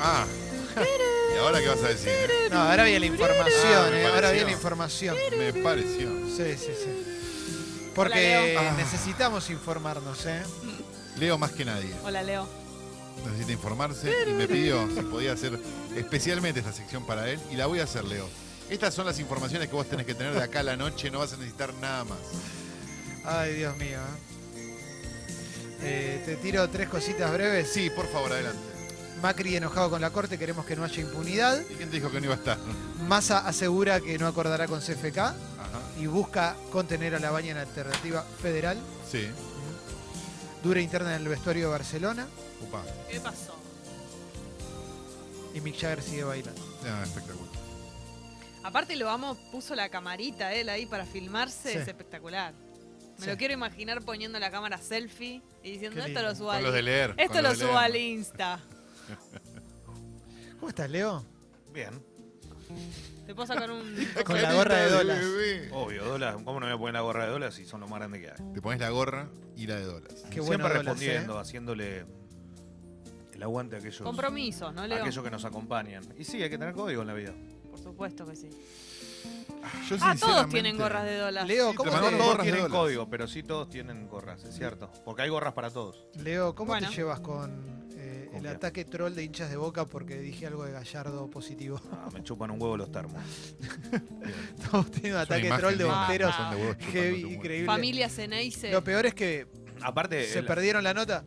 Ah. ¿Y ahora qué vas a decir? eh? No, ahora viene la Ah, información, me eh, ahora pareció. viene la información. Me pareció. Sí, sí, sí. Porque Leo. Ah. necesitamos informarnos, ¿eh? Leo más que nadie. Hola, Leo. Necesita informarse y me pidió si podía hacer especialmente esta sección para él y la voy a hacer, Leo. Estas son las informaciones que vos tenés que tener de acá a la noche, no vas a necesitar nada más. Ay, Dios mío. ¿eh? Eh, te tiro tres cositas breves. Sí, por favor, adelante. Macri enojado con la corte, queremos que no haya impunidad. ¿Y quién te dijo que no iba a estar? Massa asegura que no acordará con CFK Ajá. y busca contener a la baña en alternativa federal. Sí. Dura interna en el vestuario de Barcelona Upa. ¿Qué pasó? y Mick Jagger sigue bailando. Ah, espectacular. Aparte lo amo, puso la camarita él ahí para filmarse, Sí. es espectacular. Me Sí. lo quiero imaginar poniendo la cámara selfie y diciendo esto lo subo al leer. Esto lo subo al Insta. ¿Cómo estás, Leo? Bien. Te puedo sacar un. Con la gorra de dólares. Obvio, dólar. ¿Cómo no me voy a poner la gorra de dólar si son lo más grande que hay? Te pones la gorra y la de dólares. Qué bueno Siempre dólares, respondiendo, ¿eh? haciéndole el aguante a aquellos, Compromisos, ¿no, a Leo? aquellos que nos acompañan. Y sí, hay que tener código en la vida. Por supuesto que sí. Yo Ah, todos tienen gorras de dólar. Leo, Sí, ¿cómo No te- te, todos tienen código, pero sí todos tienen gorras, es cierto. Porque hay gorras para todos. Leo, ¿cómo Bueno. te llevas ¿Con el qué? ataque troll de hinchas de boca porque dije algo de Gallardo positivo? Ah, me chupan un huevo los termos. Estamos teniendo ataque troll de bomberos. de huevos increíble. Familia Ceneice. Lo peor es que Aparte, se el- perdieron la nota.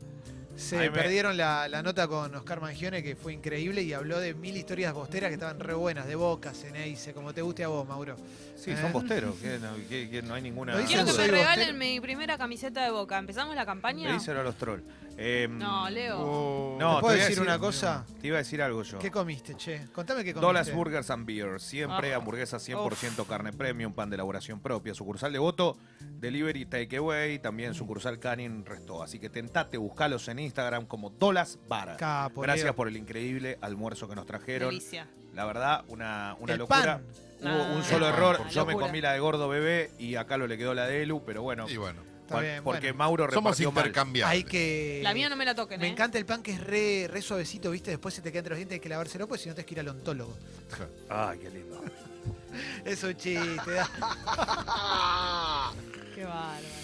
Se me- perdieron la, la nota con Oscar Mangione, que fue increíble, y habló de mil historias bosteras que estaban re buenas, de Boca, Ceneice, como te guste a vos, Mauro. sí, ¿Eh? son bosteros, que no, que- que no hay ninguna. Quiero que me regalen bostero. mi primera camiseta de boca. ¿Empezamos la campaña? Díselo a los trolls. Eh, No, Leo. Oh. No, ¿Te puedo te decir una cosa? Te iba a decir algo yo. ¿Qué comiste, che? Contame qué comiste. Dolas Burgers and Beer, siempre Ah. hamburguesa 100% carne premium, pan de elaboración propia, sucursal de voto, delivery takeaway, también sucursal Canin Resto. Así que tentate, buscalos en Instagram como Dolas Bar. Capo, Gracias Leo. por el increíble almuerzo que nos trajeron. Delicia. La verdad, una, una El locura. pan. Hubo Ah, un solo el pan, error, por yo me locura. comí la de gordo bebé y acá lo le quedó la de Elu, pero bueno, Y bueno, Está cual- bien, porque bueno. Mauro somos repartió mal. intercambiables. Hay que... La mía no me la toquen, Me ¿eh? encanta el pan que es re, re suavecito, ¿viste? Después se te queda entre los dientes, hay que lavárselo, pues si no te que ir al ontólogo. Ay, qué lindo. Es un chiste. da- Qué bárbaro.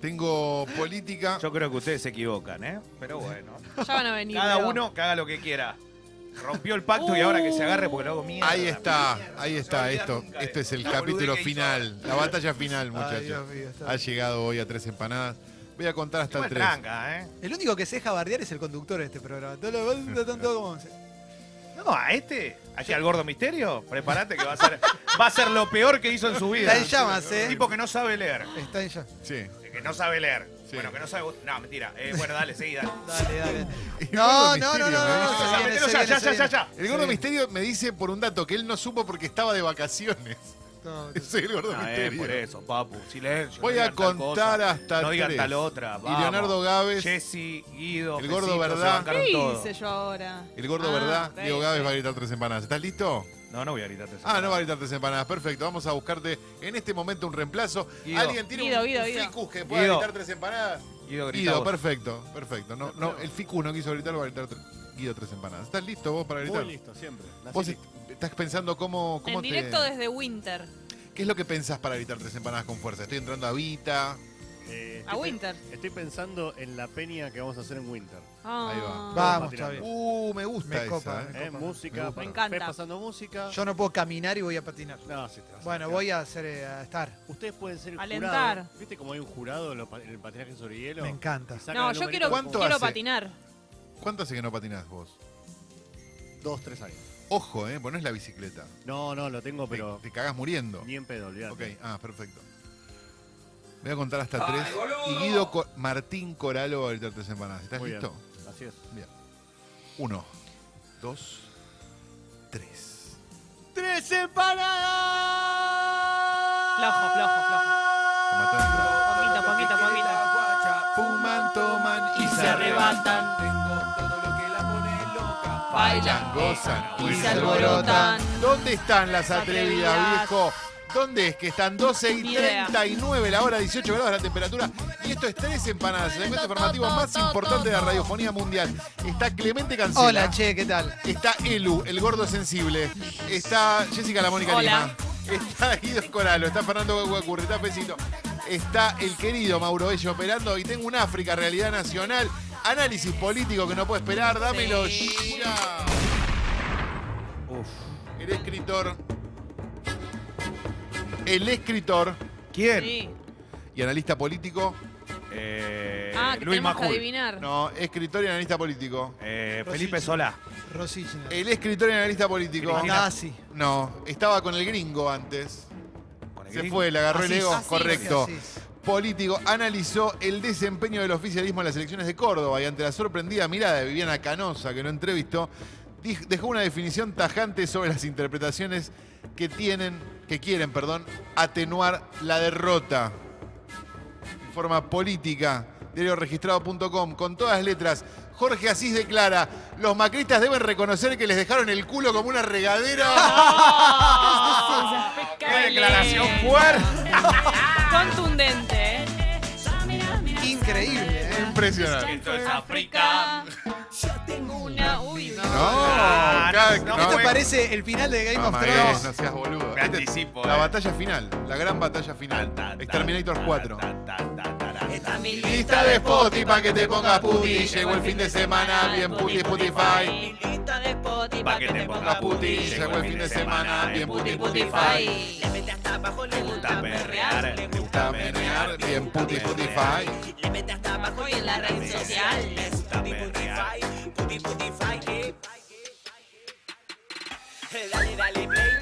Tengo política. Yo creo que ustedes se equivocan, ¿eh? Pero bueno. Ya van a venir. Cada uno que haga lo que quiera. Rompió el pacto y ahora que se agarre porque lo hago mierda. Ahí está, ahí está. Esto, esto es el la capítulo final, la batalla final, muchachos. Ha llegado hoy a tres empanadas. Voy a contar hasta el tres. tranca, ¿eh? El único que se deja bardear es el conductor de este programa. Todo lo todos como... No, a este, aquí al gordo misterio, prepárate que va a ser, va a ser lo peor que hizo en su vida. Está en llamas, ¿eh? Tipo que no sabe leer. Está en ya. Sí. Que no sabe leer. Sí. Bueno, que no sabe. No, mentira. Eh, bueno, dale, seguí, dale. Dale, No, no, no, no, me no, se Ya, viene, metelo se ya, viene, ya, ya, viene. ya, ya. El gordo Sí. misterio me dice por un dato que él no supo porque estaba de vacaciones. No, Soy el gordo Ah, eh, misterio. por eso, papu. Silencio. Voy no a contar cosa. hasta No digan tres. tal otra. Y vamos. Leonardo Gávez, Jessy, Guido, El gordo Pesito, verdad. ¿Qué hice yo ahora? el gordo Ah, verdad, Diego Gávez va a gritar tres empanadas. ¿Estás listo? No, no voy a gritarte. Ah, no va a gritar tres empanadas. Perfecto, vamos a buscarte en este momento un reemplazo. Guido. ¿Alguien tiene Guido, un, Guido, un Guido. ficus que pueda Guido. gritar tres empanadas? Guido, grita Guido, vos. perfecto, perfecto. No, no, el ficus no quiso gritar, va a gritar Guido tres empanadas. ¿Estás listo vos para gritar? Muy listo, siempre. Nací Vos est- estás pensando cómo, cómo En te... directo desde Winter. ¿Qué es lo que pensás para gritar tres empanadas con fuerza? Estoy entrando a Vita. Eh, A Winter. Estoy pensando en la peña que vamos a hacer en Winter. Ah. Ahí va. Vamos, tirando. está bien. Uh, me gusta Me esa, copa, ¿eh? me Eh, copa. música. Me encanta. Ves pasando música. Yo no puedo caminar y voy a patinar. No, sí te vas a Bueno, voy a hacer eh, a estar. Ustedes pueden ser el Alentar. jurado. ¿Viste cómo hay un jurado en, lo pa- en el patinaje sobre hielo? Me encanta. Sacan No, el yo quiero, como ¿Cuánto quiero hace? patinar. ¿Cuánto hace que no patinás vos? Dos, tres años. Ojo, ¿eh? Pues no es la bicicleta. No, no, lo tengo, Te- pero Te, cagás muriendo. ni en pedo, olvidate. Ok, ah, perfecto. Voy a contar hasta tres. Y Guido Co- Martín Coralo va a gritar tres empanadas. ¿Estás Muy bien. listo? Así es. Uno, dos, tres. ¡Tres empanadas! Flojo, flojo, flojo. Todo Poquito, poquito, poquito. Fuman, toman y, se arrebatan. Bailan, gozan Y se alborotan. ¿Dónde están las atrevidas, viejo? ¿Dónde es que están 12 y Ni idea. 39 la hora, 18 grados la temperatura? Y esto es Tres Empanadas, el evento informativo más importante de la radiofonía mundial. Está Clemente Cancela. Hola, che, ¿qué tal? Está Elu, el gordo sensible. Está Jessica La Mónica. Lima. Está Guido Coralo. Está Fernando Guacurri. Está Pesito. Está el querido Mauro Bello operando. Y tengo un África, realidad nacional. Análisis político que no puedo esperar. Dámelo Sí. ya. Uf. El escritor. El escritor ¿Quién? Sí. y analista político. Eh, Ah, que Luis tenemos que Majul. adivinar. No, escritor y analista político. Eh, Felipe Solá. Rosichner. El escritor y analista político. Cristina. Nazi. No, estaba con el gringo antes. Con el Se gringo. fue, le agarró el Asís. ego. Asís. Correcto. Asís. Político analizó el desempeño del oficialismo en las elecciones de Córdoba y ante la sorprendida mirada de Viviana Canosa, que lo entrevistó, dij- dejó una definición tajante sobre las interpretaciones que tienen, que quieren, perdón, atenuar la derrota. Forma política, diarioregistrado.com, con todas las letras. Jorge Asís declara, los macristas deben reconocer que les dejaron el culo como una regadera. ¡Qué declaración fuerte! Contundente, ¿eh? Increíble, ¿eh? Impresionante. Esto es África. Una, uy, No, Ah, cada- no, no, Esto me- parece el final de Game No, of Thrones. no seas boludo. Me Este- anticipo, La eh. batalla final, la gran batalla final. Exterminator 4. Mi Lista de Spotify pa' que te pongas puti. Llegó el fin de semana, bien puti, Spotify. Lista de Spotify Pa' que te pongas puti. Llegó el fin de semana, bien puti, Spotify. Le mete hasta abajo, le gusta perrear. Me gusta menear, bien puti, Spotify. Le mete hasta abajo y en la red social. gusta perrear.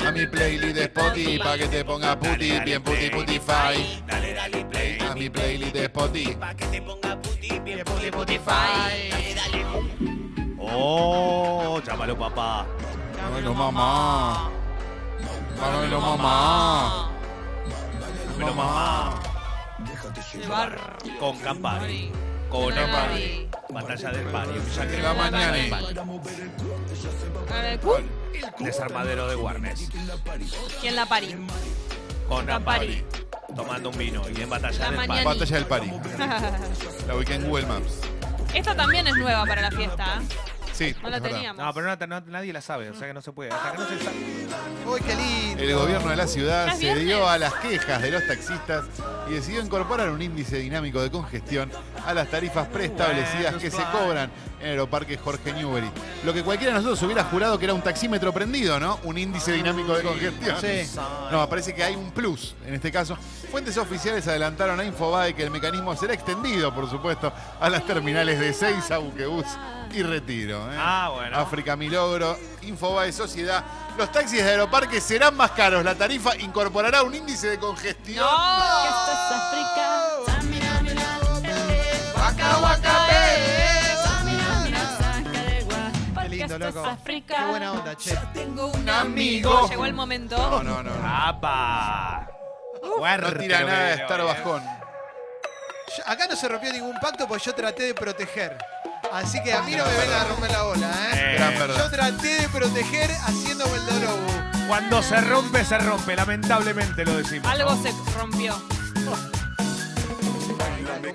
A mi playlist de Spotify pa' que te pongas puti, bien puti, Spotify. Dale, dale, play. A mi playlist de Spotify. Spotify. Oh, llámalo papá. Dámelo mamá. Dámelo mamá. Dámelo mamá. Llevar. Con Campari. Con. Campari. Batalla del Pari. Ya que La mañana. Desarmadero de Warnes. ¿Quién la parió? Con Campari. Campari. Tomando un vino y en batalla La del. Pari. Batalla del Pari. La ubiqué en Google Maps. Esta también es nueva para la fiesta. ¿eh? Sí, No la es verdad. teníamos. No, pero no- no- nadie la sabe, o sea que no se puede. Hasta que no se sabe. Uy, qué lindo. El gobierno de la ciudad ¿Es se viernes? dio a las quejas de los taxistas y decidió incorporar un índice dinámico de congestión a las tarifas preestablecidas que se cobran en Aeroparque Jorge Newbery. Lo que cualquiera de nosotros hubiera jurado que era un taxímetro prendido, ¿no? Un índice dinámico de congestión. Sí. No, parece que hay un plus en este caso. Fuentes oficiales adelantaron a Infobae que el mecanismo será extendido, por supuesto, a las terminales de Seiza, Buquebus y Retiro. ¿eh? Ah, bueno. África Milogro, Infobae Sociedad. Los taxis de Aeroparque serán más caros. La tarifa incorporará un índice de congestión. Waka, waka, Qué lindo, loco. Qué buena onda, che. Tengo un amigo. Llegó el momento. No, no, no. no. ¡Apa! Fuerte No tira lo que nada de estar eh. bajón. Yo- acá no se rompió ningún pacto porque yo traté de proteger. Así que a mí no me vengan a romper la bola, ¿eh? Eh, Gran Yo traté de proteger haciéndome el Dorobu. Cuando se rompe, se rompe. Lamentablemente lo decimos. Algo se rompió.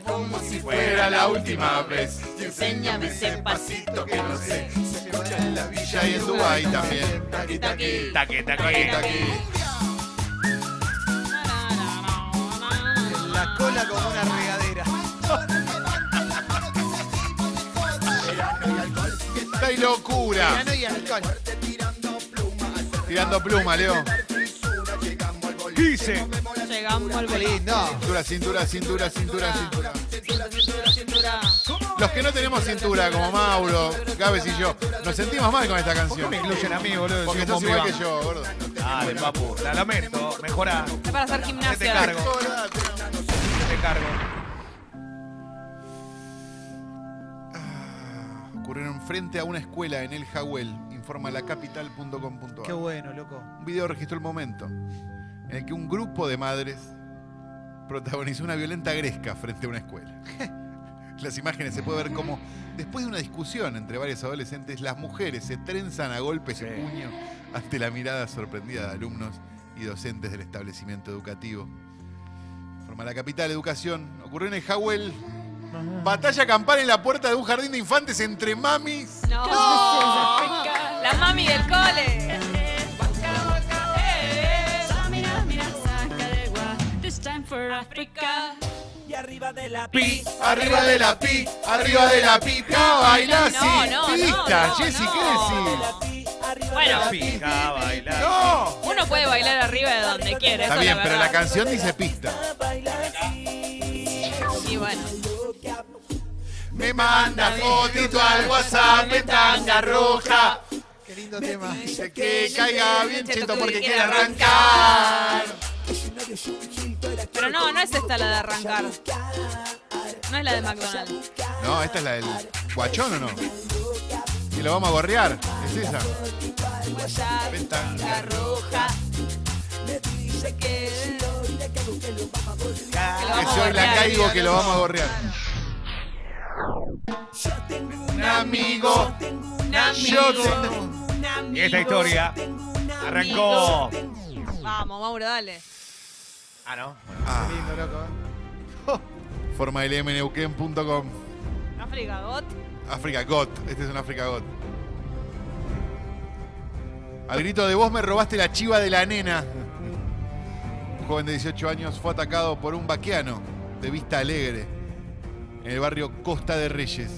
Como si fuera la última vez. Y enséñame ese pasito que no sé. Se escucha en la villa y en Dubái también. Taqui, taqui. Taque, Taqui, taque. taqui. En la cola como una regadera. ¡Qué locura! Piano y alcohol. Tirando pluma, Leo. Dice. Llegamos al bolín. Cintura, cintura, cintura, cintura, cintura. Cintura, cintura, cintura. Los que no tenemos cintura, como Mauro, Gávez y yo, nos sentimos mal con esta ¿Por qué canción. me incluyen a mí, boludo? Porque estás igual que yo, gordo. Dale, papu. La lamento. Mejora. Es para hacer Yo te gimnasia. cargo. Yo te cargo. Ocurrieron frente a una escuela en El Jawel, informa lacapital.com.ar. Qué bueno, loco. Un video registró el momento en el que un grupo de madres protagonizó una violenta gresca frente a una escuela. Las imágenes se puede ver cómo, después de una discusión entre varios adolescentes, las mujeres se trenzan a golpes Sí. puño ante la mirada sorprendida de alumnos y docentes del establecimiento educativo. Forma la capital, educación. Ocurrió en el Jawel. Batalla campal en la puerta de un jardín de infantes entre mamis. No. La mami del cole. For Africa. Y arriba de la Pi, arriba de la pi, arriba de la pica, baila así. No, no, Pista, no, Jessy, no. ¿qué decís? Bueno, de la Fija, bailar. ¡No! uno puede bailar arriba de donde quiere. Está eso bien, pero la canción dice pista. Me manda fotito al WhatsApp en tanga roja. Qué lindo tema. Dice que caiga bien cheto porque quiere arrancar. Pero no, no es esta la de arrancar. No es la de McDonald's. No, esta es la del guachón o no? Y lo vamos a gorrear. ¿Es esa? En tanga roja. Dice que. Que soy la caigo que lo vamos a gorrear. Un amigo. Un Yo amigo. tengo- Y esta historia arrancó. Vamos, Mauro, dale. Ah, ¿no? Ah, Qué lindo, loco. ¿eh? forma lmneuquen.com. África, God. África Got. Este es un África Got. Al grito de vos me robaste la chiva de la nena. Un joven de 18 años fue atacado por un vaqueano de vista alegre en el barrio Costa de Reyes.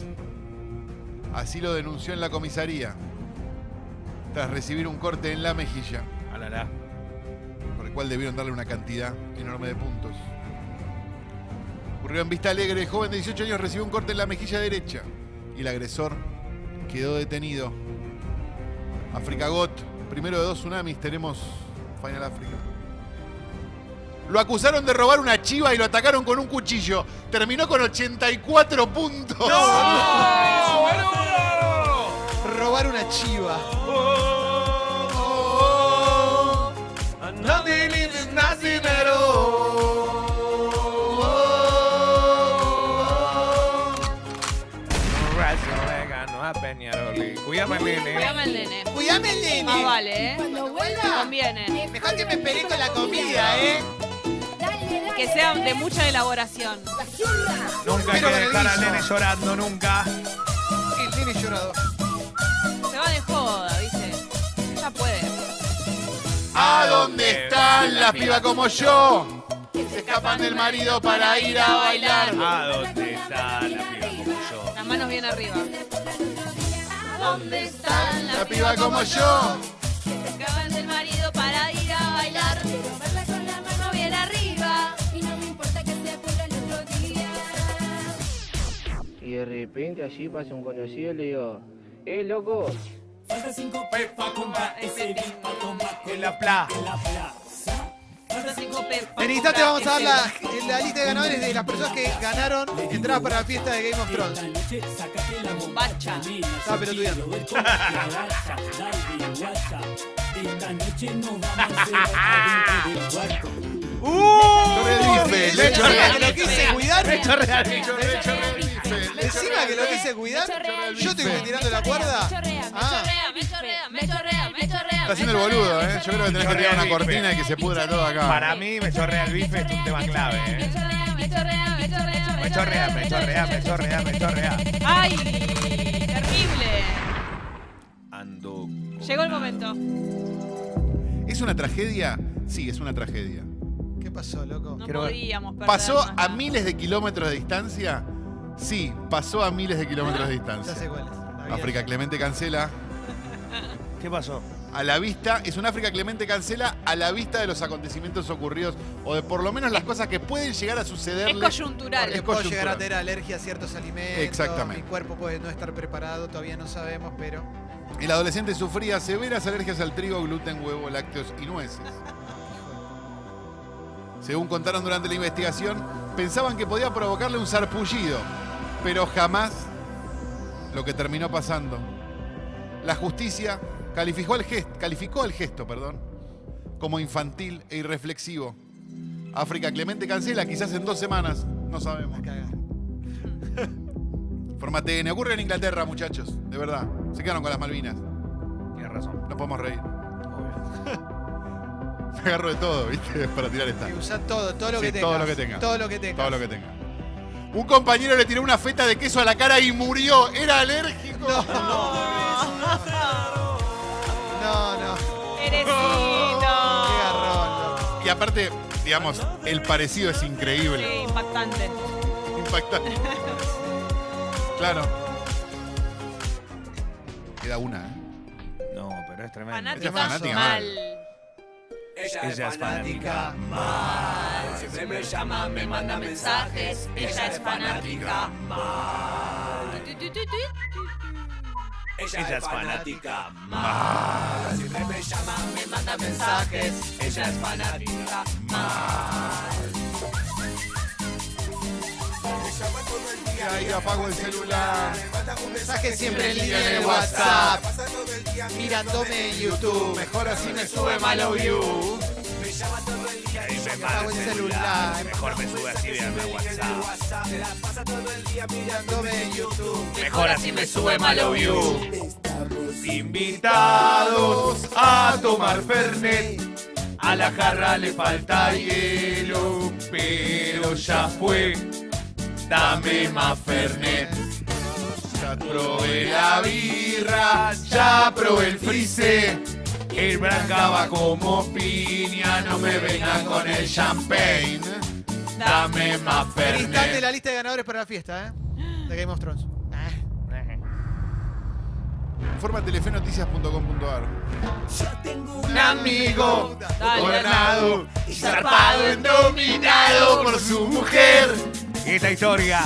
Así lo denunció en la comisaría tras recibir un corte en la mejilla, Alala. por el cual debieron darle una cantidad enorme de puntos. Ocurrió en Vista Alegre, el joven de 18 años recibió un corte en la mejilla derecha y el agresor quedó detenido. África Got, primero de dos tsunamis, tenemos Final África. Lo acusaron de robar una chiva y lo atacaron con un cuchillo. Terminó con 84 puntos. Robar una chiva. Nothing is nothing at all. no a Peñaroli. Cuídame, nene. Cuídame el nene. Cuidame el nene. Más vale, ¿eh? Cuando vuelva, Conviene. Mejor que me esperé con la comida, ¿eh? dale, dale. Que sea de mucha elaboración. Nunca hay que dejar al nene llorando, nunca. El nene llorado. ¿A dónde están las pibas como yo? Que se escapan del marido para ir a bailar. ¿A dónde está la piba como yo? Las manos bien arriba. ¿Dónde están La piba como yo. que acaban del marido para ir a bailar? Verla con la mano bien arriba. Y no me importa que se pudra el otro día. Y de repente allí pasa un conocido y le digo, ¡eh, loco! Falta cinco pepas, ese beat pa' tomar En la pla. en la plaza. En instante vamos a dar la, la lista de ganadores de las personas que ganaron entradas para la fiesta de Game of Thrones. Bombacha. Estaba pelotudeando. Que lo quise cuidar. Encima que lo quise cuidar. Yo estoy tirando la cuerda. Ah, Me chorrea, me chorrea, me chorrea. Está haciendo el boludo, ¿eh? Yo creo que tenés que tirar una cortina y que se pudra todo acá. Para mí me chorrea el bife, es un tema clave, Me ¿eh? chorrea, me chorrea, me chorrea. Me chorrea, me chorrea, me chorrea, me chorrea. ¡Ay! Terrible. Ando. Llegó el momento. ¿Es una tragedia? Sí, es una tragedia. ¿qué pasó, loco? No podíamos perder ¿Pasó más a nada. miles de kilómetros de distancia? Sí, pasó a miles de kilómetros de Ya sé distancia. cuál es. África. Clemente cancela. ¿Qué pasó? A la vista, es un África Clemente cancela a la vista de los acontecimientos ocurridos o de por lo menos las cosas que pueden llegar a Es sucederle. coyuntural. Porque Es puedo coyuntural. llegar a tener alergia a ciertos alimentos. Exactamente. Mi cuerpo puede no estar preparado, todavía no sabemos, pero. El adolescente sufría severas alergias al trigo, gluten, huevo, lácteos y nueces. Según contaron durante la investigación, pensaban que podía provocarle un sarpullido, pero jamás lo que terminó pasando. La justicia calificó el gesto, calificó el gesto perdón, como infantil e irreflexivo. África Clemente cancela, quizás en dos semanas, no sabemos. Forma TN, ocurre en Inglaterra, muchachos, de verdad. Se quedaron con las Malvinas, Tienes razón. no podemos reír. Obvio. Me agarro de todo, ¿viste? Para tirar esta. Y usa todo, todo lo Sí, que tengas. todo lo que tengas. Todo lo que tengas. Todo lo que tenga. Un compañero le tiró una feta de queso a la cara y murió. Era alérgico. No, no. Eresito. Qué garrón. loco. Y aparte, digamos, el parecido es increíble. Sí, impactante. Impactante. Claro. Queda una, ¿eh? No, pero es tremendo. Fanática, fanática mal. Ella es fanática. Siempre me llama, me manda mensajes. Ella es fanática. Tu. Ella es fanática. Siempre me llama, me manda mensajes. Ella es fanática. Ahí apago el celular. Mensaje siempre en línea en el WhatsApp. Mirándome YouTube. Mejor así me sube malo view. Apago el celular. Mejor me sube así de WhatsApp. Mirándome YouTube. Mejor así me sube malo view. Invitados a tomar Fernet. A la jarra le falta hielo, pero ya fue. Dame más Fernet. Ya probé la birra, ya probé el frise. El branca va como piña, no me vengan con el champagne. Dame más Fernet. la lista de ganadores para la fiesta, ¿eh? De Game of Thrones. Ah. Informa telefenoticias.com.ar. Un amigo Dale, gobernado y zarpado endominado por su mujer. Esta historia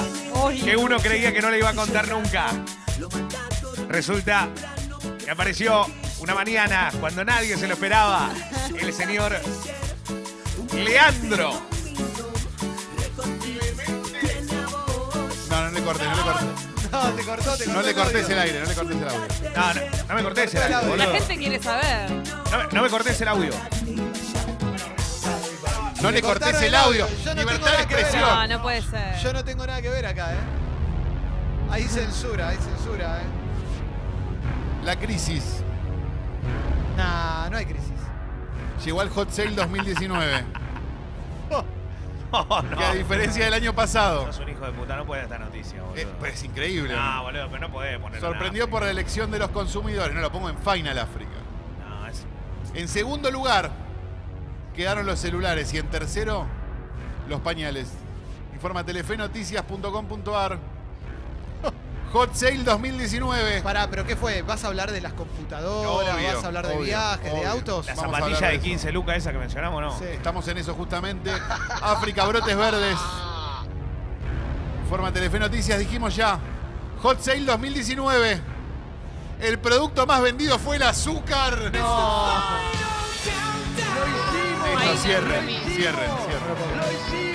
que uno creía que no le iba a contar nunca. Resulta que apareció una mañana cuando nadie se lo esperaba. El señor Leandro. No, no le cortes, no le cortes. No, te cortó, te cortó. No le cortes el aire, no le cortes el audio. No, no, no me cortés el audio, La boludo. gente quiere saber. No, me- no me cortés el audio. No le cortes el audio. Yo no tengo Libertad de nada que ver. expresión. No, no puede ser. Yo no tengo nada que ver acá, ¿eh? Hay censura, hay censura, ¿eh? La crisis. Nah, no hay crisis. Llegó al Hot Sale 2019. No, no. Que a diferencia del año pasado. Sos un hijo de puta, no puede esta noticia, boludo. eh, pues es increíble. no, boludo, pero no podés. Sorprendió por la elección de los consumidores. No lo pongo en Final África. No, es... En segundo lugar quedaron los celulares y en tercero los pañales. Informa telefenoticias.com.ar. Hot Sale 2019. Pará, ¿pero qué fue? ¿Vas a hablar de las computadoras? Obvio, ¿Vas a hablar de obvio, viajes, de autos? La Vamos a zapatilla hablar de de 15 lucas esa que mencionamos, ¿no? Sí. Estamos en eso justamente. África, brotes verdes. Informa Telefe Noticias, dijimos ya. Hot Sale 2019. El producto más vendido fue el azúcar. Ay, Listo, no, cierren, cierren, cierren.